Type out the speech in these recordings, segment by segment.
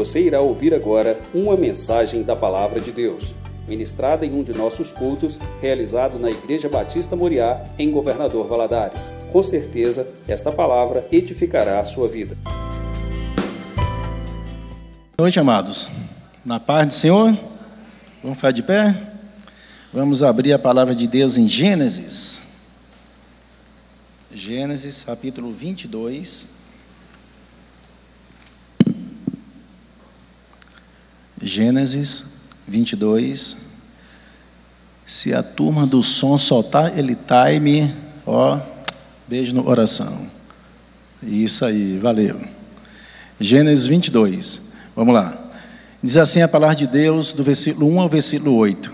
Você irá ouvir agora uma mensagem da Palavra de Deus, ministrada em um de nossos cultos, realizado na Igreja Batista Moriá, em Governador Valadares. Com certeza, esta palavra edificará a sua vida. Boa noite, amados. Na paz do Senhor, vamos ficar de pé? Vamos abrir a palavra de Deus em Gênesis. Gênesis capítulo 22. Gênesis 22. Se a turma do som soltar ele time, ó, beijo no coração. Isso aí, valeu. Gênesis 22. Vamos lá. Diz assim a palavra de Deus, do versículo 1 ao versículo 8.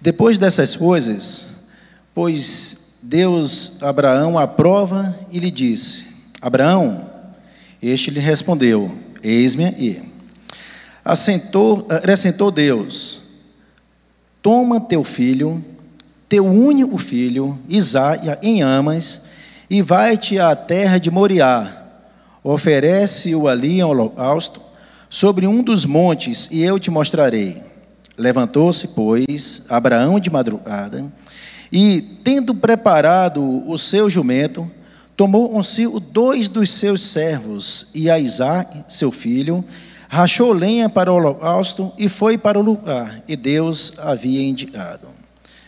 Depois dessas coisas, pois Deus Abraão aprova e lhe disse: Abraão, este lhe respondeu: Eis-me aí. Assentou, acrescentou Deus: Toma teu filho, teu único filho, Isaías, em amas, e vai-te à terra de Moriá. Oferece-o ali em holocausto, sobre um dos montes, e eu te mostrarei. Levantou-se, pois, Abraão de madrugada, e, tendo preparado o seu jumento, tomou consigo dois dos seus servos, e a Isaac, seu filho, rachou lenha para o holocausto e foi para o lugar, e Deus havia indicado.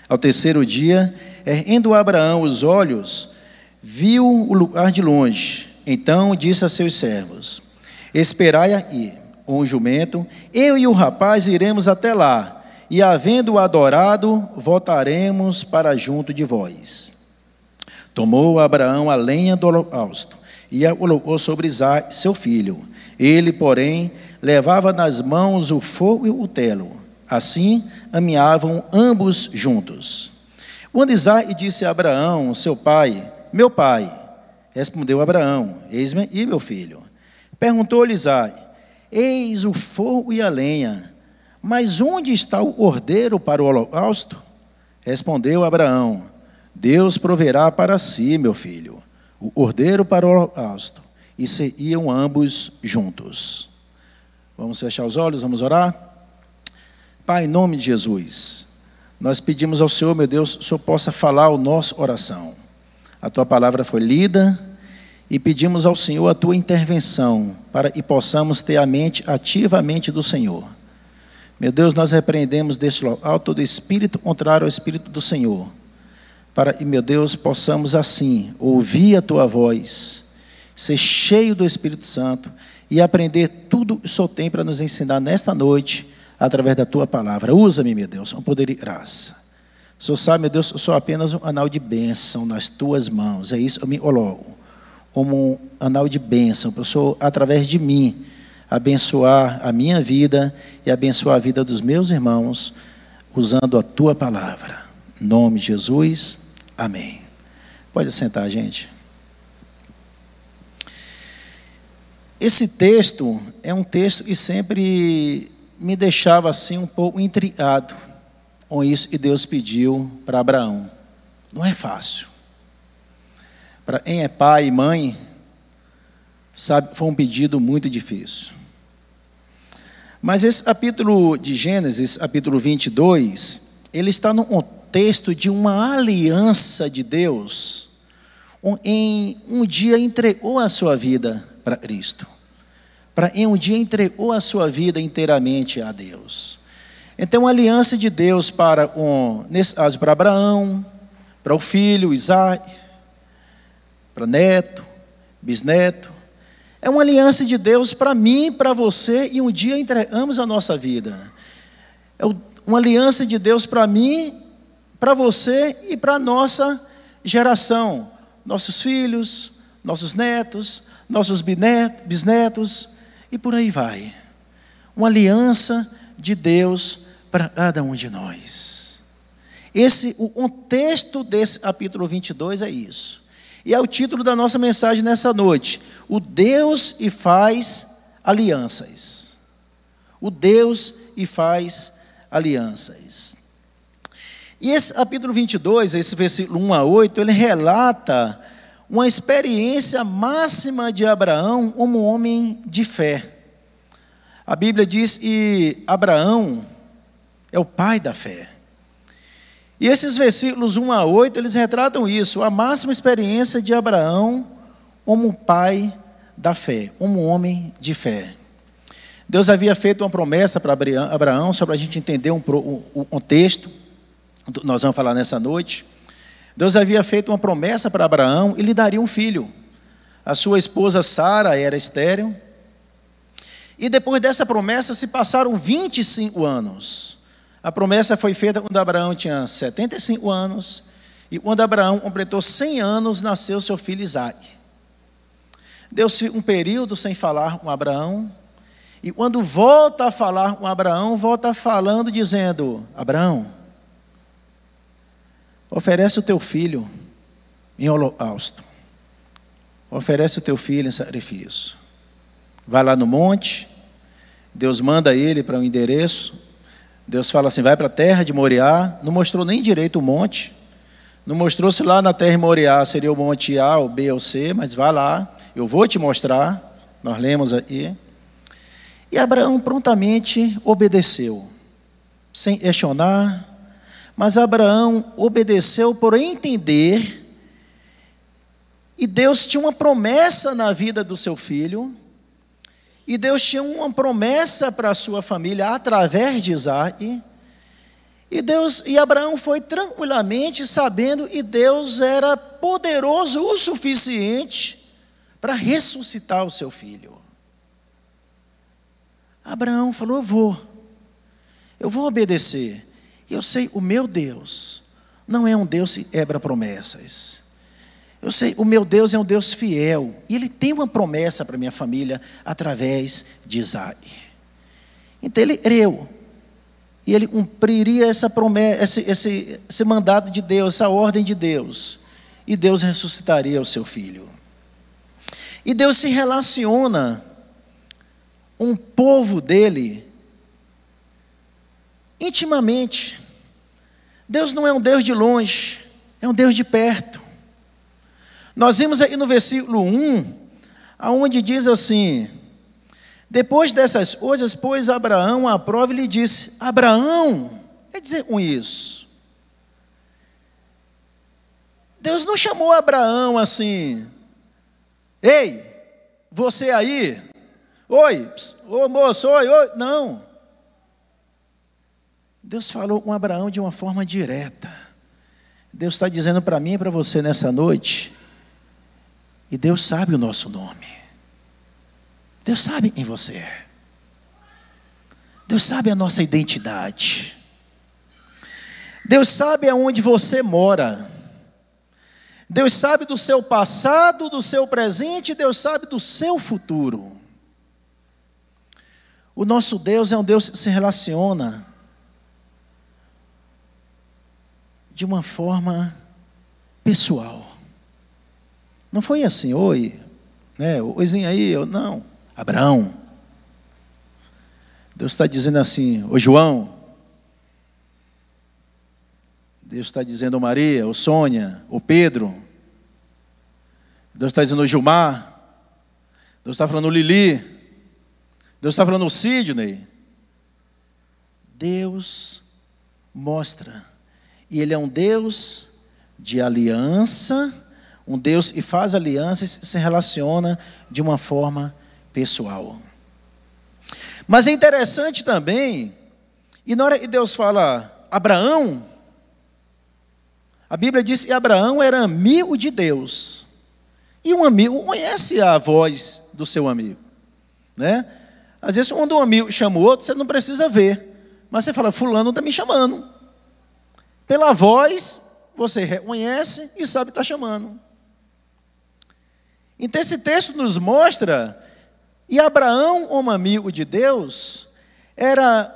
Ao terceiro dia, erguendo Abraão os olhos, viu o lugar de longe. Então disse a seus servos: Esperai com o jumento, eu e o rapaz iremos até lá, e havendo-o adorado, voltaremos para junto de vós. Tomou Abraão a lenha do holocausto e a colocou sobre Isaac, seu filho. Ele, porém, levava nas mãos o fogo e o telo. Assim ameavam ambos juntos. Quando Isaac disse a Abraão, seu pai, meu pai, respondeu Abraão, eis-me e meu filho. Perguntou-lhe Isaac, eis o fogo e a lenha, mas onde está o cordeiro para o holocausto? Respondeu Abraão, Deus proverá para si, meu filho, o cordeiro para o holocausto. E iam ambos juntos. Vamos fechar os olhos, vamos orar? Pai, em nome de Jesus, nós pedimos ao Senhor, meu Deus, que o Senhor possa falar o nosso oração. A tua palavra foi lida e pedimos ao Senhor a tua intervenção para que possamos ter a mente ativamente do Senhor. Meu Deus, nós repreendemos deste local todo espírito contrário ao espírito do Senhor, para que, meu Deus, possamos assim ouvir a tua voz, ser cheio do Espírito Santo e aprender tudo que o tem para nos ensinar nesta noite, através da tua palavra. Usa-me, meu Deus, com poder e graça. O Senhor sabe, meu Deus, eu sou apenas um anal de bênção nas tuas mãos. É isso, eu me coloco como um anal de bênção, para o Senhor, através de mim, abençoar a minha vida e abençoar a vida dos meus irmãos, usando a tua palavra. Em nome de Jesus, amém. Pode sentar, gente. Esse texto é um texto que sempre me deixava assim um pouco intrigado com isso que Deus pediu para Abraão. Não é fácil. Para quem é pai e mãe, sabe, foi um pedido muito difícil. Mas esse capítulo de Gênesis, capítulo 22, ele está no contexto de uma aliança de Deus, em um dia entregou a sua vida para Cristo. Para em um dia entregou a sua vida inteiramente a Deus. Então, a aliança de Deus para, um, para Abraão, para o filho Isaac, para neto, bisneto, é uma aliança de Deus para mim, para você, e um dia entregamos a nossa vida. É uma aliança de Deus para mim, para você e para a nossa geração, nossos filhos, nossos netos, nossos bisnetos, e por aí vai. Uma aliança de Deus para cada um de nós. Esse, o contexto desse capítulo 22 é isso. E é o título da nossa mensagem nessa noite: O Deus e faz alianças. O Deus e faz alianças. E esse capítulo 22, esse versículo 1 a 8, ele relata uma experiência máxima de Abraão como homem de fé. A Bíblia diz que Abraão é o pai da fé. E esses versículos 1 a 8, eles retratam isso, a máxima experiência de Abraão como pai da fé, como homem de fé. Deus havia feito uma promessa para Abraão, só para a gente entender um, um, um texto, nós vamos falar nessa noite. Deus havia feito uma promessa para Abraão e lhe daria um filho. A sua esposa Sara era estéril. E depois dessa promessa se passaram 25 anos. A promessa foi feita quando Abraão tinha 75 anos. E quando Abraão completou 100 anos, nasceu seu filho Isaac. Deu-se um período sem falar com Abraão. E quando volta a falar com Abraão, volta falando, dizendo: Abraão, oferece o teu filho em holocausto. Oferece o teu filho em sacrifício. Vai lá no monte, Deus manda ele para um endereço. Deus fala assim: vai para a terra de Moriá. Não mostrou nem direito o monte. Não mostrou se lá na terra de Moriá seria o monte A, ou B ou C, mas vai lá, eu vou te mostrar. Nós lemos aí. E Abraão prontamente obedeceu, sem questionar, mas Abraão obedeceu por entender, e Deus tinha uma promessa na vida do seu filho, e Deus tinha uma promessa para a sua família através de Isaac, e Deus e Abraão foi tranquilamente sabendo que Deus era poderoso o suficiente para ressuscitar o seu filho. Abraão falou: Eu vou, eu vou obedecer. E eu sei, o meu Deus não é um Deus que quebra promessas. Eu sei, o meu Deus é um Deus fiel. E Ele tem uma promessa para minha família através de Isaac. Então ele creu. E ele cumpriria essa promessa, esse, esse, esse de Deus, essa ordem de Deus. E Deus ressuscitaria o seu filho. E Deus se relaciona um povo dele intimamente. Deus não é um Deus de longe, é um Deus de perto. Nós vimos aí no versículo 1, aonde diz assim: Depois dessas coisas, pôs Abraão à prova e lhe disse: Abraão, quer dizer com isso? Deus não chamou Abraão assim, ei, você aí, Oi, ô moço, oi, oi. Não. Deus falou com Abraão de uma forma direta. Deus está dizendo para mim e para você nessa noite. E Deus sabe o nosso nome. Deus sabe quem você é. Deus sabe a nossa identidade. Deus sabe aonde você mora. Deus sabe do seu passado, do seu presente, Deus sabe do seu futuro. O nosso Deus é um Deus que se relaciona de uma forma pessoal. Não foi assim, oi, né, oizinho aí, eu, não. Abraão. Deus está dizendo assim, ô João. Deus está dizendo Maria, ô Sônia, ô Pedro. Deus está dizendo Gilmar. Deus está falando Lili. Deus está falando, Sidney. Deus mostra. E Ele é um Deus de aliança, um Deus que faz aliança e se relaciona de uma forma pessoal. Mas é interessante também, e na hora que Deus fala Abraão, a Bíblia diz que Abraão era amigo de Deus. E um amigo conhece a voz do seu amigo, né? Às vezes, quando um amigo chama o outro, você não precisa ver. Mas você fala, fulano está me chamando. Pela voz, você reconhece e sabe que está chamando. Então esse texto nos mostra, e Abraão, como amigo de Deus, era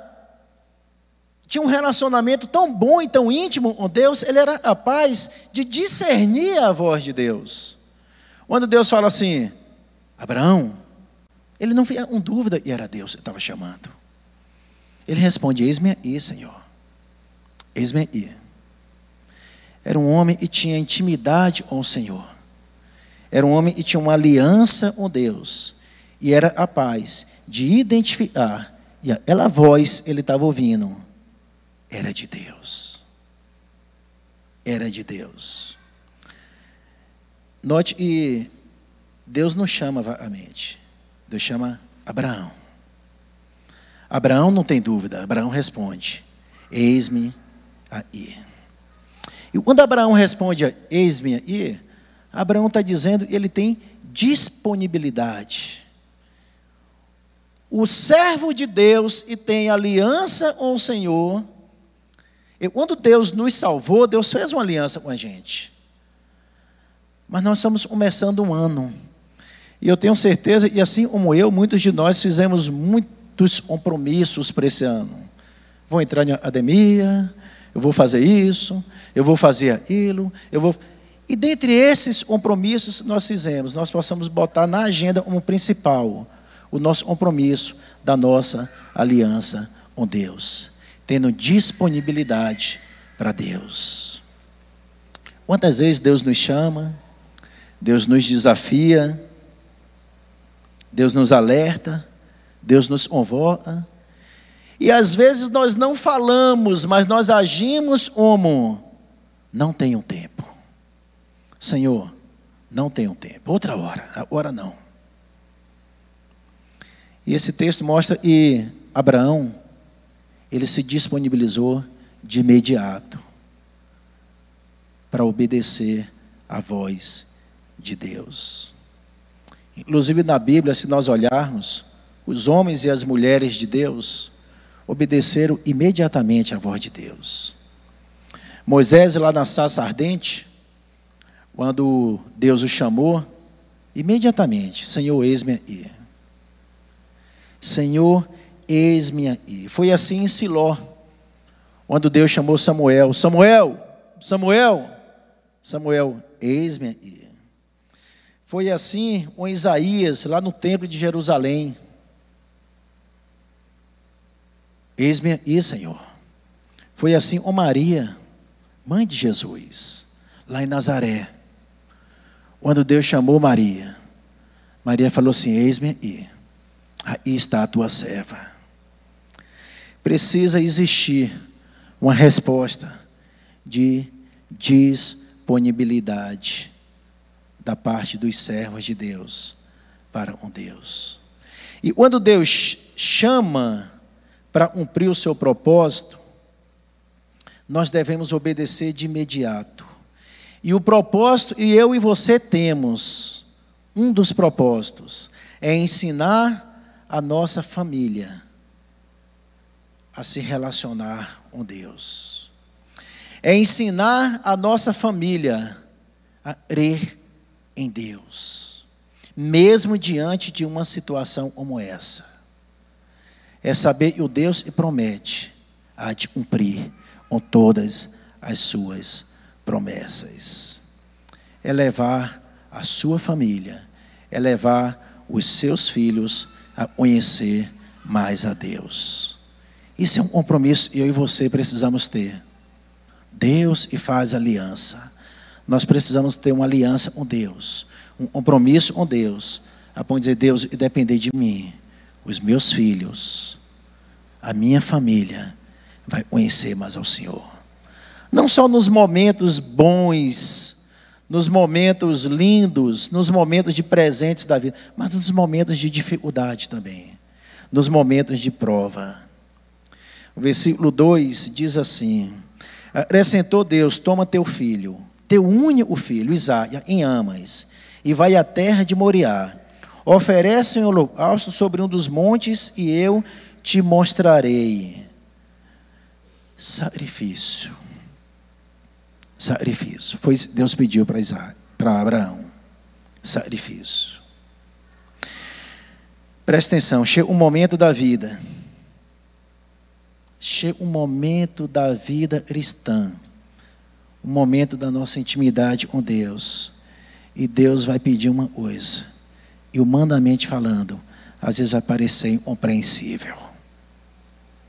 tinha um relacionamento tão bom e tão íntimo com Deus, ele era capaz de discernir a voz de Deus. Quando Deus fala assim, Abraão, ele não via com dúvida e era Deus que estava chamando. Ele responde: Eis-me aí, Senhor. Eis-me aí. Era um homem que tinha intimidade com o Senhor. Era um homem que tinha uma aliança com Deus. e era a paz de identificar, e aquela voz ele estava ouvindo, era de Deus. Era de Deus. Note que Deus não chama vagamente, Deus chama Abraão. Abraão não tem dúvida, Abraão responde: Eis-me aí. E quando Abraão responde: Eis-me aí, Abraão está dizendo ele tem disponibilidade. O servo de Deus e tem aliança com o Senhor. E quando Deus nos salvou, Deus fez uma aliança com a gente. Mas nós estamos começando um ano. E eu tenho certeza, e assim como eu, muitos de nós fizemos muitos compromissos para esse ano. Vou entrar na academia, eu vou fazer isso, eu vou fazer aquilo, eu vou. E dentre esses compromissos nós fizemos, nós possamos botar na agenda como principal o nosso compromisso da nossa aliança com Deus, tendo disponibilidade para Deus. Quantas vezes Deus nos chama, Deus nos desafia, Deus nos alerta, Deus nos convoca. E às vezes nós não falamos, mas nós agimos como não tenho tempo. Senhor, não tenho tempo. Outra hora, agora não. E esse texto mostra que Abraão, ele se disponibilizou de imediato para obedecer à voz de Deus. Inclusive na Bíblia, se nós olharmos, os homens e as mulheres de Deus obedeceram imediatamente à voz de Deus. Moisés, lá na Sassa Ardente, quando Deus o chamou, imediatamente, Senhor, eis-me aí. Senhor, eis-me aí. Foi assim em Siló, quando Deus chamou Samuel: Samuel, Samuel, Samuel, eis-me aí. Foi assim com Isaías, lá no templo de Jerusalém. Eis-me aí, Senhor. Foi assim com Maria, mãe de Jesus, lá em Nazaré. Quando Deus chamou Maria, Maria falou assim: Eis-me aí. Aí está a tua serva. Precisa existir uma resposta de disponibilidade da parte dos servos de Deus para um Deus. E quando Deus chama para cumprir o seu propósito, nós devemos obedecer de imediato. E o propósito, e eu e você temos, um dos propósitos, é ensinar a nossa família a se relacionar com Deus. É ensinar a nossa família a crer em Deus, mesmo diante de uma situação como essa. É saber que o Deus que promete há de cumprir com todas as suas promessas. É levar a sua família, é levar os seus filhos a conhecer mais a Deus. Isso é um compromisso que eu e você precisamos ter. Deus e faz aliança nós precisamos ter uma aliança com Deus, um compromisso com Deus, a ponto de dizer, Deus, e depender de mim, os meus filhos, a minha família, vai conhecer mais ao Senhor. Não só nos momentos bons, nos momentos lindos, nos momentos de presentes da vida, mas nos momentos de dificuldade também, nos momentos de prova. O versículo 2 diz assim: Acrescentou Deus: Toma teu filho teu único filho, Isaías, em Amas, e vai à terra de Moriá. Oferece um holocausto sobre um dos montes, e eu te mostrarei. Sacrifício. Sacrifício. Foi Deus pediu para Isaac, para Abraão. Sacrifício. Presta atenção, chega um momento da vida. Chega um momento da vida cristã o momento da nossa intimidade com Deus. E Deus vai pedir uma coisa. E humanamente falando, às vezes vai parecer incompreensível.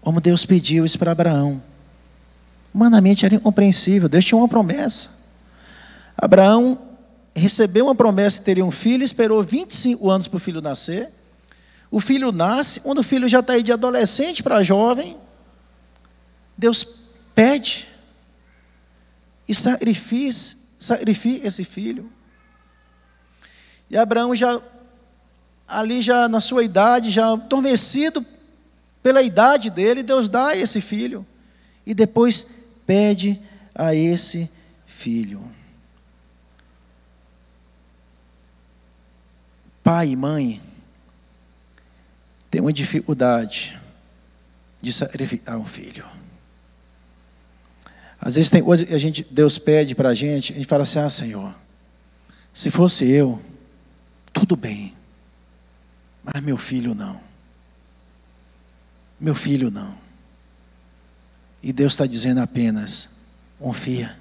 Como Deus pediu isso para Abraão. Humanamente era incompreensível. Deus tinha uma promessa. Abraão recebeu uma promessa de ter um filho, esperou 25 anos para o filho nascer. O filho nasce, quando o filho já está aí de adolescente para jovem, Deus pede e sacrifica, sacrifica esse filho. E Abraão já, ali já na sua idade, já adormecido pela idade dele, Deus dá esse filho. E depois pede a esse filho. Pai e mãe têm uma dificuldade de sacrificar um filho. Às vezes tem coisa que a gente, Deus pede para a gente, a gente fala assim: Ah, Senhor, se fosse eu, tudo bem, mas meu filho não. Meu filho não. E Deus está dizendo apenas: confia.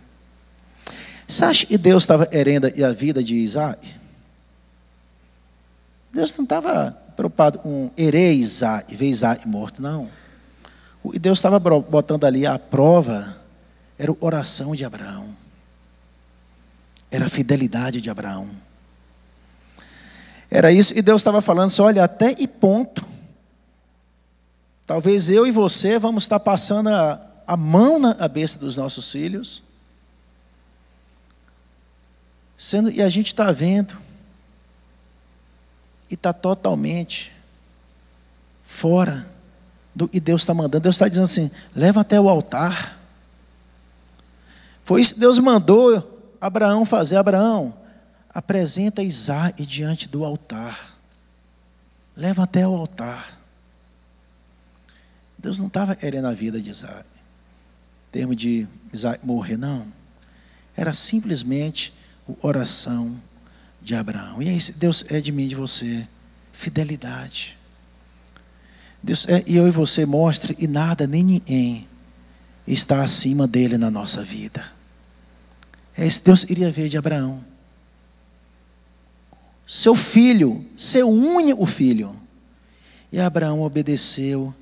Você acha que Deus estava herendo a vida de Isaac? Deus não estava preocupado com herei Isaac, ver Isaac morto, não. O Deus estava botando ali a prova, era a oração de Abraão, era a fidelidade de Abraão. Era isso, e Deus estava falando assim: olha, até e ponto. Talvez eu e você vamos estar passando a, a mão na cabeça dos nossos filhos, sendo, e a gente está vendo e está totalmente fora do que Deus está mandando. Deus está dizendo assim: leva até o altar. Foi isso que Deus mandou Abraão fazer. Abraão, apresenta Isaac diante do altar. Leva até o altar. Deus não estava querendo a vida de Isaac. Em termos de Isaac morrer, não. Era simplesmente a oração de Abraão. E é isso, Deus é de mim e de você. Fidelidade. Deus é, e eu e você mostre e nada, nem ninguém está acima dele na nossa vida. É isso Deus iria ver de Abraão. Seu filho, seu único filho. E Abraão obedeceu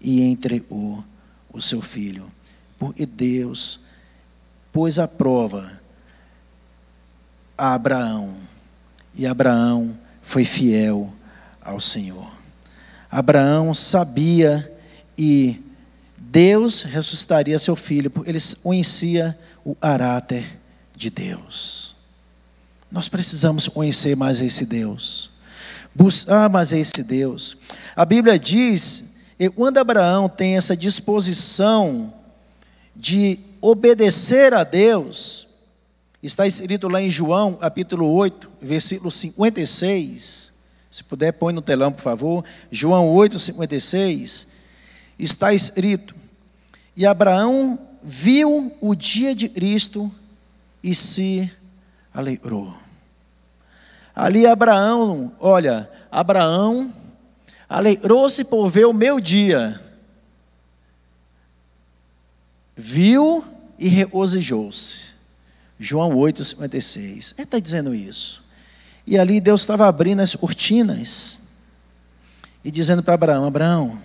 e entregou o seu filho. Porque Deus pôs à prova a Abraão e Abraão foi fiel ao Senhor. Abraão sabia e Deus ressuscitaria seu filho, porque ele conhecia o caráter de Deus. Nós precisamos conhecer mais esse Deus, buscar mais esse Deus. A Bíblia diz, que quando Abraão tem essa disposição de obedecer a Deus, Está escrito lá em João, capítulo 8, versículo 56. Se puder, põe no telão, por favor. João 8, 56. Está escrito: E Abraão viu o dia de Cristo e se alegrou. Ali Abraão, olha, Abraão alegrou-se por ver o meu dia. Viu e regozijou-se. João 8, 56. Ele está dizendo isso. E ali Deus estava abrindo as cortinas e dizendo para Abraão: Abraão,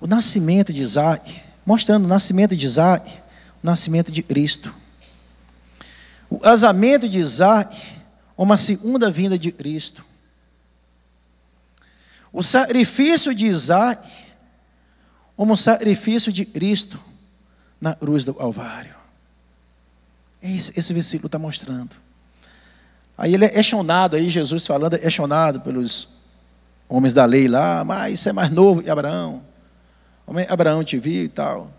o nascimento de Isaac, mostrando o nascimento de Isaac, o nascimento de Cristo. O casamento de Isaac, uma segunda vinda de Cristo. O sacrifício de Isaac, como sacrifício de Cristo na cruz do Calvário. Esse, esse versículo está mostrando. Aí ele é questionado, aí Jesus falando, é questionado pelos homens da lei lá, mas isso é mais novo e Abraão. Abraão te viu e tal.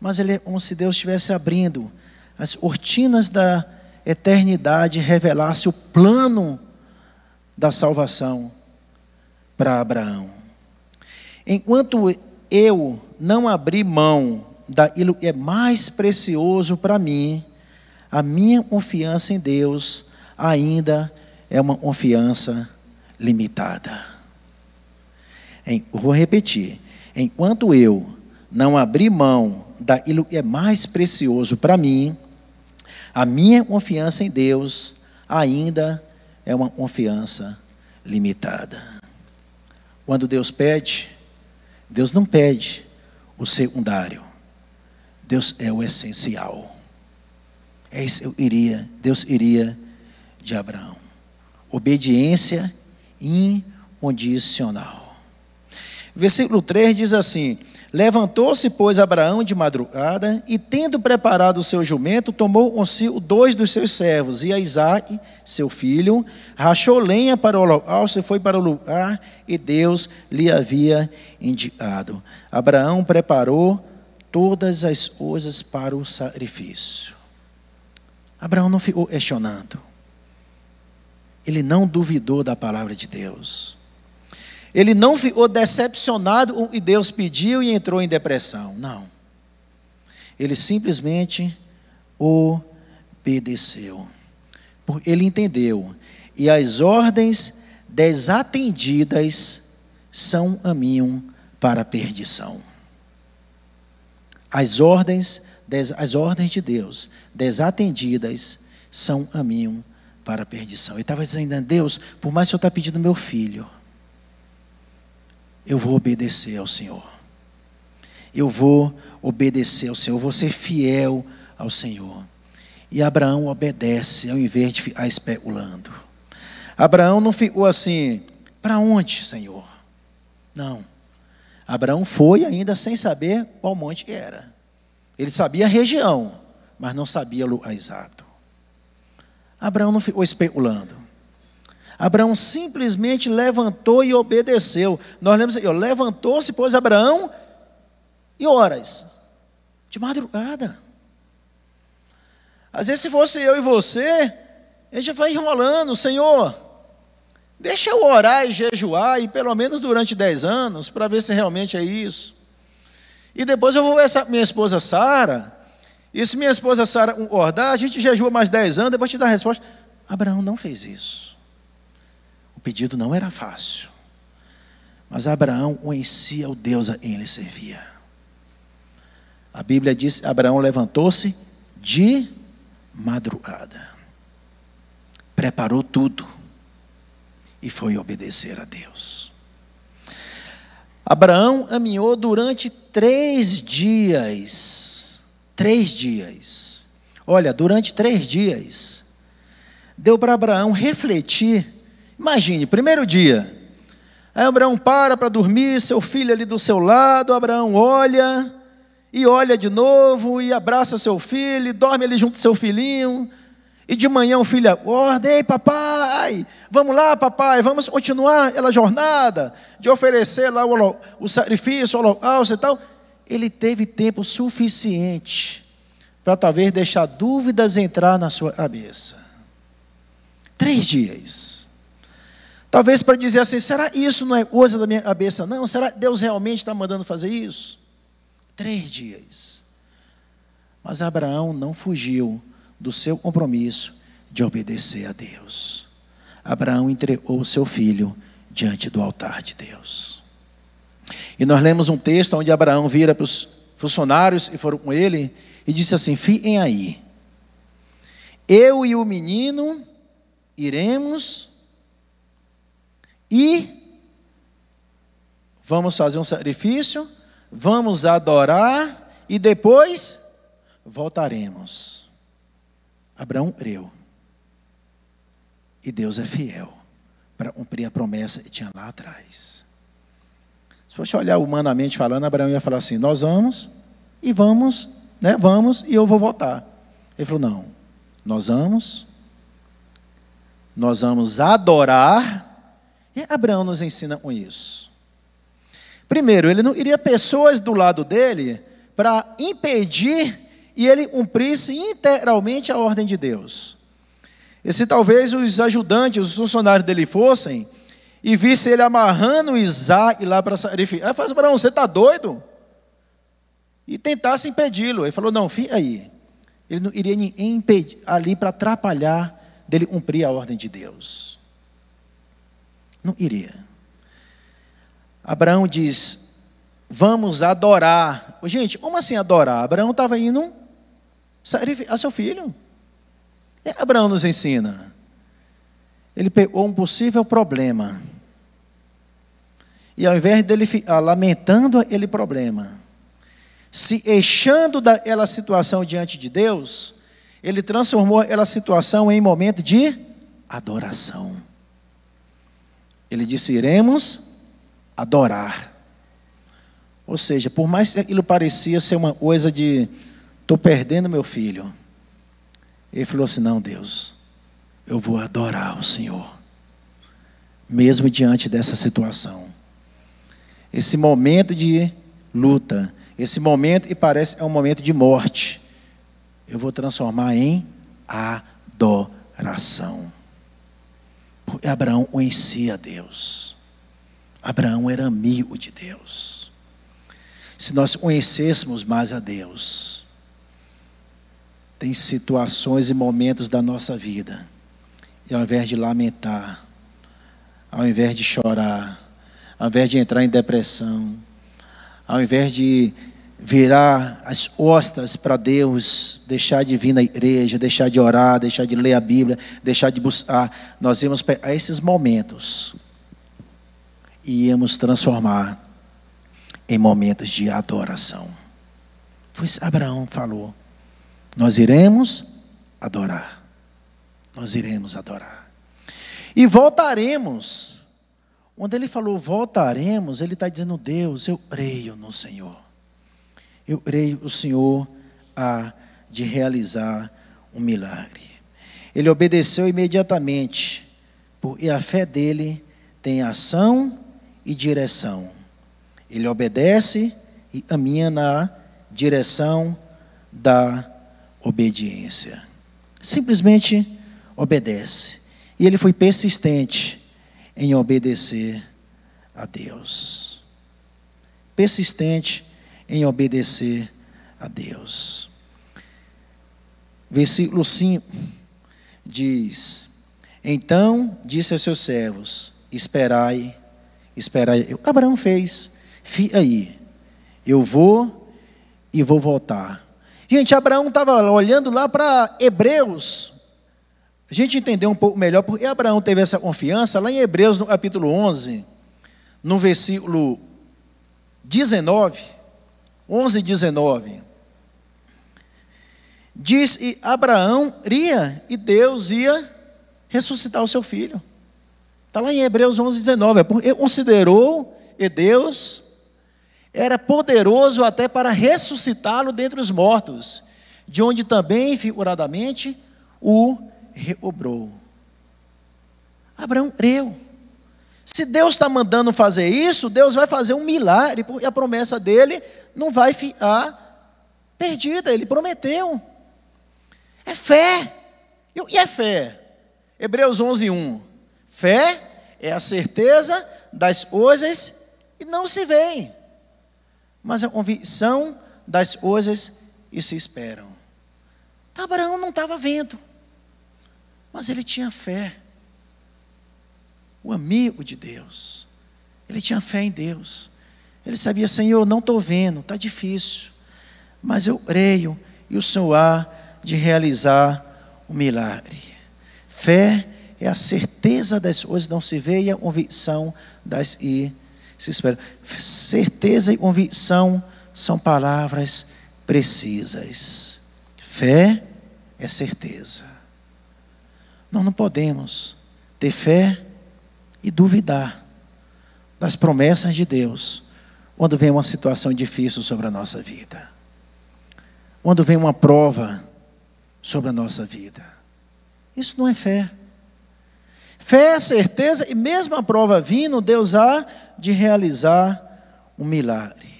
Mas ele é como se Deus estivesse abrindo as cortinas da eternidade, revelasse o plano da salvação para Abraão. Enquanto eu não abri mão daquilo que é mais precioso para mim, a minha confiança em Deus ainda é uma confiança limitada. Em, vou repetir. Enquanto eu não abrir mão daquilo que é mais precioso para mim, a minha confiança em Deus ainda é uma confiança limitada. Quando Deus pede, Deus não pede o secundário, Deus é o essencial. É isso eu iria, Deus iria de Abraão. Obediência incondicional. Versículo 3 diz assim: Levantou-se, pois, Abraão de madrugada, e tendo preparado o seu jumento, tomou consigo dois dos seus servos, e a Isaac, seu filho, rachou lenha para o holocausto e foi para o lugar e Deus lhe havia indicado. Abraão preparou todas as coisas para o sacrifício. Abraão não ficou questionando. Ele não duvidou da palavra de Deus. Ele não ficou decepcionado que Deus pediu e entrou em depressão. Não. Ele simplesmente obedeceu. Ele entendeu. E as ordens desatendidas são caminho para a perdição. As ordens, as ordens de Deus desatendidas são caminho para a perdição. Ele estava dizendo, Deus, por mais que o Senhor está pedindo meu filho, eu vou obedecer ao Senhor. Eu vou obedecer ao Senhor, eu vou ser fiel ao Senhor. E Abraão obedece ao invés de ficar especulando. Abraão não ficou assim, para onde, Senhor? Não. Abraão foi ainda sem saber qual monte era. Ele sabia a região, mas não sabia o lugar exato. Abraão não ficou especulando. Abraão simplesmente levantou e obedeceu. Nós lemos aqui, levantou-se, pois Abraão, e horas? De madrugada. Às vezes, se fosse eu e você, a gente vai enrolando, Senhor, deixa eu orar e jejuar, e pelo menos durante 10 anos, para ver se realmente é isso. E depois eu vou ver minha esposa Sara, e se minha esposa Sara concordar, a gente jejua mais 10 anos, depois te dá a resposta. Abraão não fez isso. O pedido não era fácil. Mas Abraão conhecia o Deus a quem ele servia. A Bíblia diz: Abraão levantou-se de madrugada, preparou tudo e foi obedecer a Deus. Abraão caminhou durante três dias. Três dias. Olha, durante três dias, deu para Abraão refletir Imagine, primeiro dia. Aí Abraão para para dormir, seu filho ali do seu lado, Abraão olha, e olha de novo, e abraça seu filho, e dorme ali junto com seu filhinho. E de manhã o filho acorda, ei papai, vamos lá papai, vamos continuar aquela jornada de oferecer lá o, o sacrifício, o holocausto e tal. Ele teve tempo suficiente para talvez deixar dúvidas entrar na sua cabeça. Três dias. Talvez para dizer assim: será isso não é coisa da minha cabeça? Não, será que Deus realmente está mandando fazer isso? Três dias. Mas Abraão não fugiu do seu compromisso de obedecer a Deus. Abraão entregou o seu filho diante do altar de Deus. E nós lemos um texto onde Abraão vira para os funcionários e foram com ele e disse assim: Fiquem aí, eu e o menino iremos e vamos fazer um sacrifício, vamos adorar e depois voltaremos. Abraão creu. E Deus é fiel para cumprir a promessa que tinha lá atrás. Se fosse olhar humanamente falando, Abraão ia falar assim: Nós vamos e vamos, né? Vamos e eu vou voltar. Ele falou: Não, nós vamos, nós vamos adorar e Abraão nos ensina com isso? Primeiro, ele não iria pessoas do lado dele para impedir e ele cumprisse integralmente a ordem de Deus. E se talvez os ajudantes, os funcionários dele fossem e visse ele amarrando Isaac lá para sacrificar, aí fala Abraão, você está doido? E tentasse impedi-lo. Ele falou, não, fica aí. Ele não iria impedir, ali para atrapalhar dele cumprir a ordem de Deus. Não iria. Abraão diz: Vamos adorar. Gente, como assim adorar? Abraão estava indo a seu filho. E Abraão nos ensina. Ele pegou um possível problema. E ao invés dele ficar lamentando aquele problema, se eixando daquela situação diante de Deus, ele transformou aquela situação em momento de adoração. Ele disse: iremos adorar. Ou seja, por mais que aquilo parecia ser uma coisa de estou perdendo meu filho, ele falou assim: não, Deus, eu vou adorar o Senhor, mesmo diante dessa situação. Esse momento de luta, esse momento, e parece é um momento de morte, eu vou transformar em adoração. Porque Abraão conhecia Deus. Abraão era amigo de Deus. Se nós conhecêssemos mais a Deus, tem situações e momentos da nossa vida, e ao invés de lamentar, ao invés de chorar, ao invés de entrar em depressão, ao invés de virar as costas para Deus, deixar de vir na igreja, deixar de orar, deixar de ler a Bíblia, deixar de buscar, nós íamos a esses momentos e íamos transformar em momentos de adoração. Foi que Abraão falou. Nós iremos adorar. Nós iremos adorar. E voltaremos. Quando ele falou voltaremos, ele está dizendo, Deus, eu creio no Senhor eu creio o Senhor há de realizar um milagre. Ele obedeceu imediatamente, porque a fé dele tem ação e direção. Ele obedece e caminha na direção da obediência. Simplesmente obedece. E ele foi persistente em obedecer a Deus. Persistente em obedecer a Deus. Versículo 5 diz: Então disse a seus servos: Esperai, esperai. Abraão fez, fica aí, eu vou e vou voltar. Gente, Abraão estava olhando lá para Hebreus. A gente entendeu um pouco melhor porque Abraão teve essa confiança lá em Hebreus, no capítulo 11, no versículo 19. 11, 19. Diz e Abraão iria e Deus ia ressuscitar o seu filho. Está lá em Hebreus 11, 19. É porque considerou e Deus era poderoso até para ressuscitá-lo dentre os mortos, de onde também, figuradamente, o reobrou. Abraão creu. Se Deus está mandando fazer isso, Deus vai fazer um milagre, porque a promessa dele não vai ficar perdida, ele prometeu. É fé. E é fé? Hebreus 11, 1. Fé é a certeza das coisas e não se veem, mas a convicção das coisas e se esperam. Abraão não estava vendo, mas ele tinha fé. O amigo de Deus, ele tinha fé em Deus. Ele sabia, Senhor, não estou vendo, está difícil, mas eu creio e o Senhor há de realizar o milagre. Fé é a certeza das coisas não se vê e a convicção das e se espera. Certeza e convicção são palavras precisas. Fé é certeza. Nós não podemos ter fé e duvidar das promessas de Deus quando vem uma situação difícil sobre a nossa vida. Quando vem uma prova sobre a nossa vida. Isso não é fé. Fé é certeza, e mesmo a prova vindo, Deus há de realizar um milagre.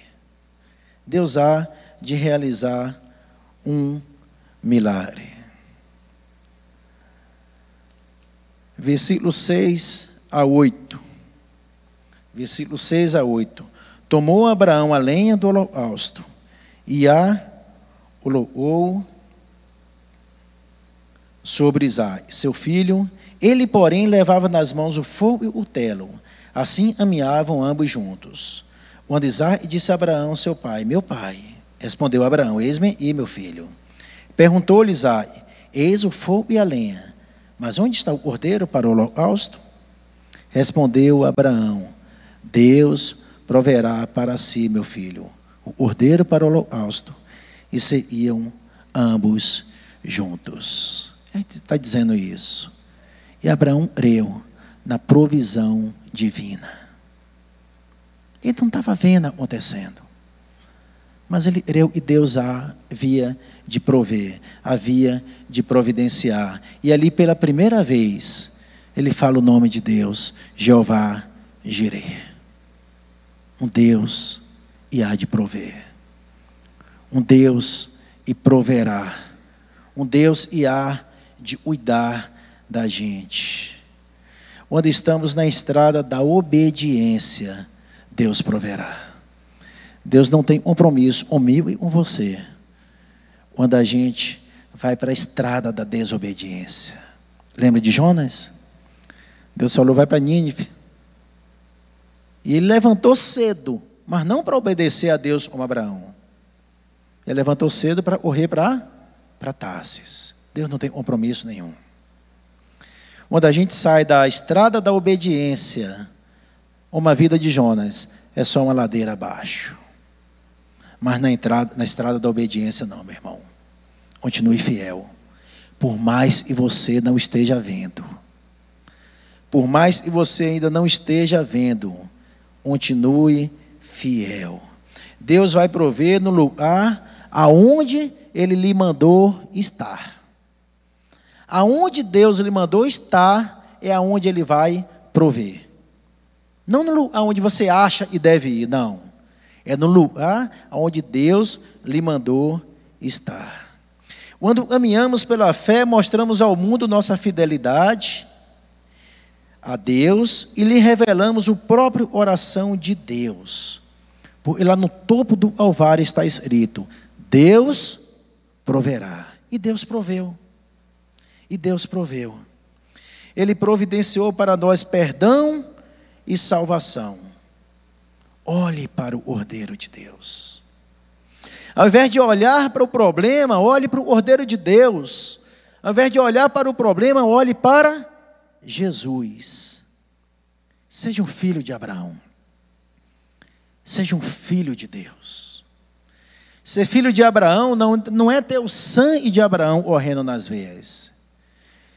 Deus há de realizar um milagre. Versículo 6 a 8. Versículo 6 a 8. Tomou Abraão a lenha do holocausto e a colocou sobre Isaac, seu filho. Ele, porém, levava nas mãos o fogo e o telo. Assim ameavam ambos juntos. Quando Isaac disse a Abraão, seu pai, meu pai, respondeu Abraão, eis-me e meu filho. Perguntou-lhe Isaac, eis o fogo e a lenha, mas onde está o cordeiro para o holocausto? Respondeu Abraão, Deus proverá para si, meu filho, o cordeiro para o holocausto, e seriam ambos juntos. Está dizendo isso. E Abraão creu na provisão divina. Ele não estava vendo acontecendo. Mas ele creu e Deus havia de prover, havia de providenciar. E ali pela primeira vez, ele fala o nome de Deus, Jeová Jireh. Um Deus e há de prover. Um Deus e proverá. Um Deus e há de cuidar da gente. Quando estamos na estrada da obediência, Deus proverá. Deus não tem compromisso comigo e com você. Quando a gente vai para a estrada da desobediência. Lembra de Jonas? Deus falou: vai para Nínive. E ele levantou cedo, mas não para obedecer a Deus como Abraão. Ele levantou cedo para correr para Tarsis. Deus não tem compromisso nenhum. Quando a gente sai da estrada da obediência, uma vida de Jonas é só uma ladeira abaixo. Mas na, entrada, na estrada da obediência, não, meu irmão. Continue fiel. Por mais que você não esteja vendo. Por mais que você ainda não esteja vendo, continue fiel. Deus vai prover no lugar aonde Ele lhe mandou estar. Aonde Deus lhe mandou estar é aonde Ele vai prover. Não no lugar onde você acha e deve ir, não. É no lugar onde Deus lhe mandou estar. Quando caminhamos pela fé, mostramos ao mundo nossa fidelidade a Deus e lhe revelamos o próprio oração de Deus. Porque lá no topo do alvar está escrito: Deus proverá. E Deus proveu. E Deus proveu. Ele providenciou para nós perdão e salvação. Olhe para o Cordeiro de Deus. Ao invés de olhar para o problema, olhe para o Cordeiro de Deus. Ao invés de olhar para o problema, olhe para Jesus. Seja um filho de Abraão. Seja um filho de Deus. Ser filho de Abraão não, não é ter o sangue de Abraão correndo nas veias.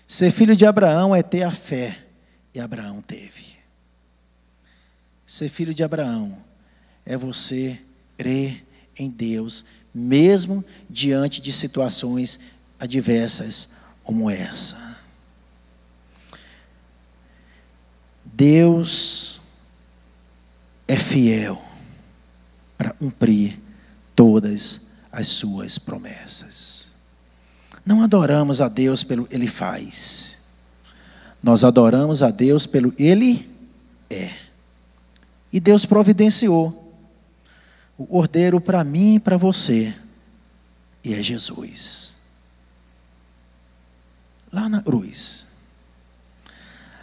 Ser filho de Abraão é ter a fé, e Abraão teve. Ser filho de Abraão é você crer em Deus, mesmo diante de situações adversas como essa. Deus é fiel para cumprir todas as suas promessas. Não adoramos a Deus pelo Ele faz. Nós adoramos a Deus pelo Ele é. E Deus providenciou o cordeiro para mim e para você. E é Jesus. Lá na cruz.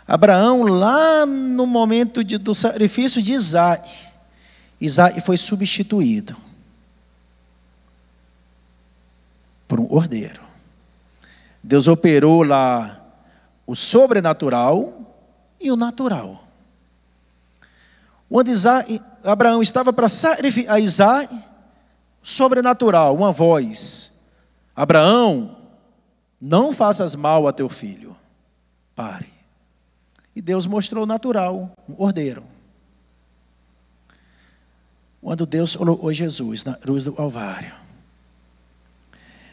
Abraão, lá no momento de, do sacrifício de Isaac, Isaac foi substituído por um cordeiro. Deus operou lá o sobrenatural e o natural. Onde Isaac, Abraão estava para sacrificar Isaac, sobrenatural, uma voz: Abraão, não faças mal a teu filho. Pare. E Deus mostrou natural, um cordeiro. Quando Deus colocou Jesus na cruz do Calvário,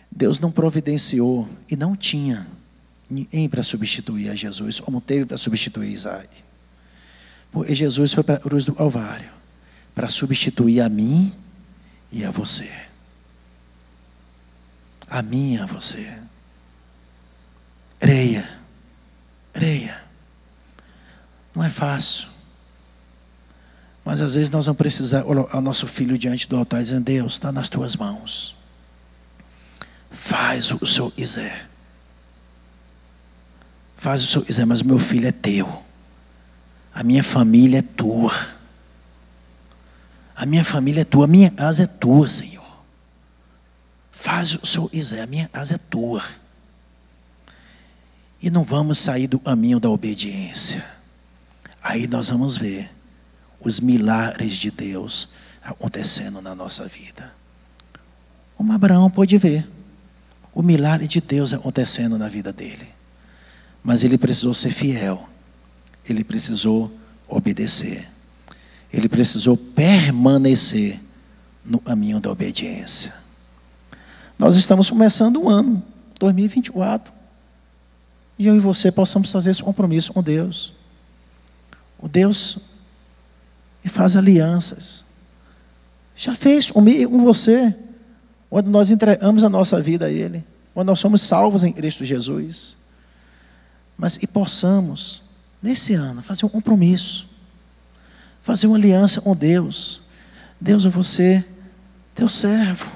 Deus não providenciou e não tinha ninguém para substituir a Jesus, como teve para substituir Isaac. Porque Jesus foi para a cruz do Calvário para substituir a mim e a você. A mim e a você. Creia. Creia. Não é fácil. Mas às vezes nós vamos precisar o nosso filho diante do altar dizendo: Deus, está nas tuas mãos. Faz o Senhor quiser. Faz o Senhor quiser, mas o meu filho é teu. A minha família é tua. A minha família é tua. A minha casa é tua, Senhor. Faz o Senhor quiser. A minha casa é tua. E não vamos sair do caminho da obediência. Aí nós vamos ver os milagres de Deus acontecendo na nossa vida. Como Abraão pôde ver o milagre de Deus acontecendo na vida dele. Mas ele precisou ser fiel ele precisou obedecer. Ele precisou permanecer no caminho da obediência. Nós estamos começando o ano 2024. E eu e você possamos fazer esse compromisso com Deus. O Deus que faz alianças. Já fez comigo com você. Quando nós entregamos a nossa vida a Ele. Quando nós somos salvos em Cristo Jesus. Mas e possamos, nesse ano, fazer um compromisso. Fazer uma aliança com Deus. Deus, eu vou ser teu servo.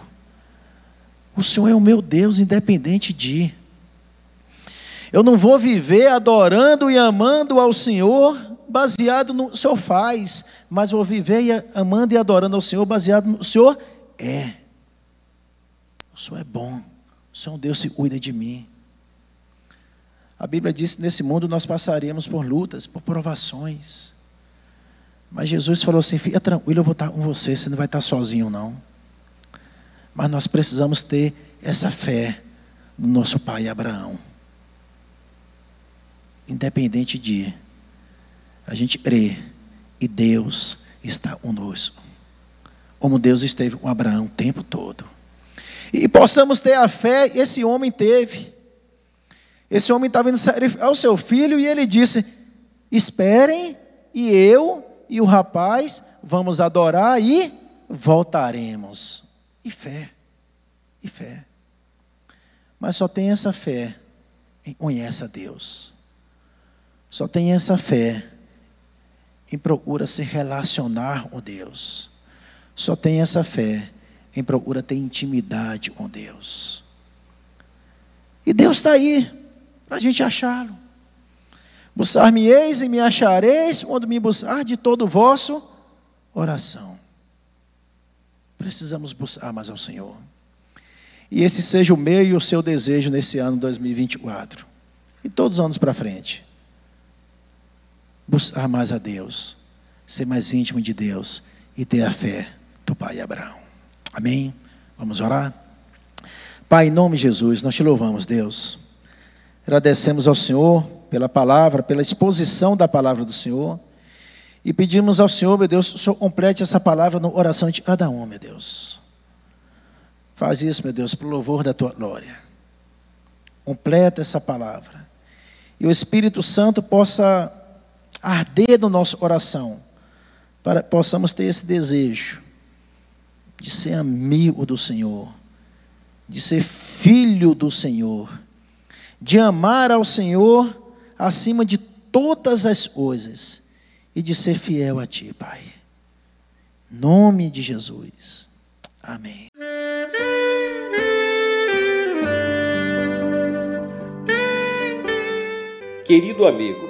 O Senhor é o meu Deus, independente de. Eu não vou viver adorando e amando ao Senhor baseado no Senhor faz, mas vou viver amando e adorando ao Senhor baseado no Senhor é. O Senhor é bom. O Senhor é um Deus que cuida de mim. A Bíblia diz que nesse mundo nós passaríamos por lutas, por provações. Mas Jesus falou assim: fica tranquilo, eu vou estar com você, você não vai estar sozinho, não. Mas nós precisamos ter essa fé no nosso pai Abraão. Independente de a gente crer e Deus está conosco. Como Deus esteve com Abraão o tempo todo. E possamos ter a fé, esse homem teve. Esse homem estava indo sacrificar o seu filho e ele disse: Esperem, e eu e o rapaz vamos adorar e voltaremos. E fé, e fé. Mas só tem essa fé em conhece a Deus. Só tem essa fé em procura se relacionar com Deus. Só tem essa fé em procura ter intimidade com Deus. E Deus está aí para a gente achá-lo. Buscar-me-eis e me achareis quando me buscar de todo o vosso oração. Precisamos buscar mais ao Senhor. E esse seja o meu e o seu desejo nesse ano 2024. E todos os anos para frente buscar mais a Deus, ser mais íntimo de Deus e ter a fé do Pai Abraão. Amém? Vamos orar? Pai, em nome de Jesus, nós te louvamos, Deus. Agradecemos ao Senhor pela palavra, pela exposição da palavra do Senhor. E pedimos ao Senhor, meu Deus, o Senhor complete essa palavra no oração de cada um, meu Deus. Faz isso, meu Deus, para o louvor da tua glória. Completa essa palavra. E o Espírito Santo possa arder no nosso coração, para que possamos ter esse desejo de ser amigo do Senhor, de ser filho do Senhor, de amar ao Senhor acima de todas as coisas e de ser fiel a Ti, Pai. Nome de Jesus. Amém. Querido amigo,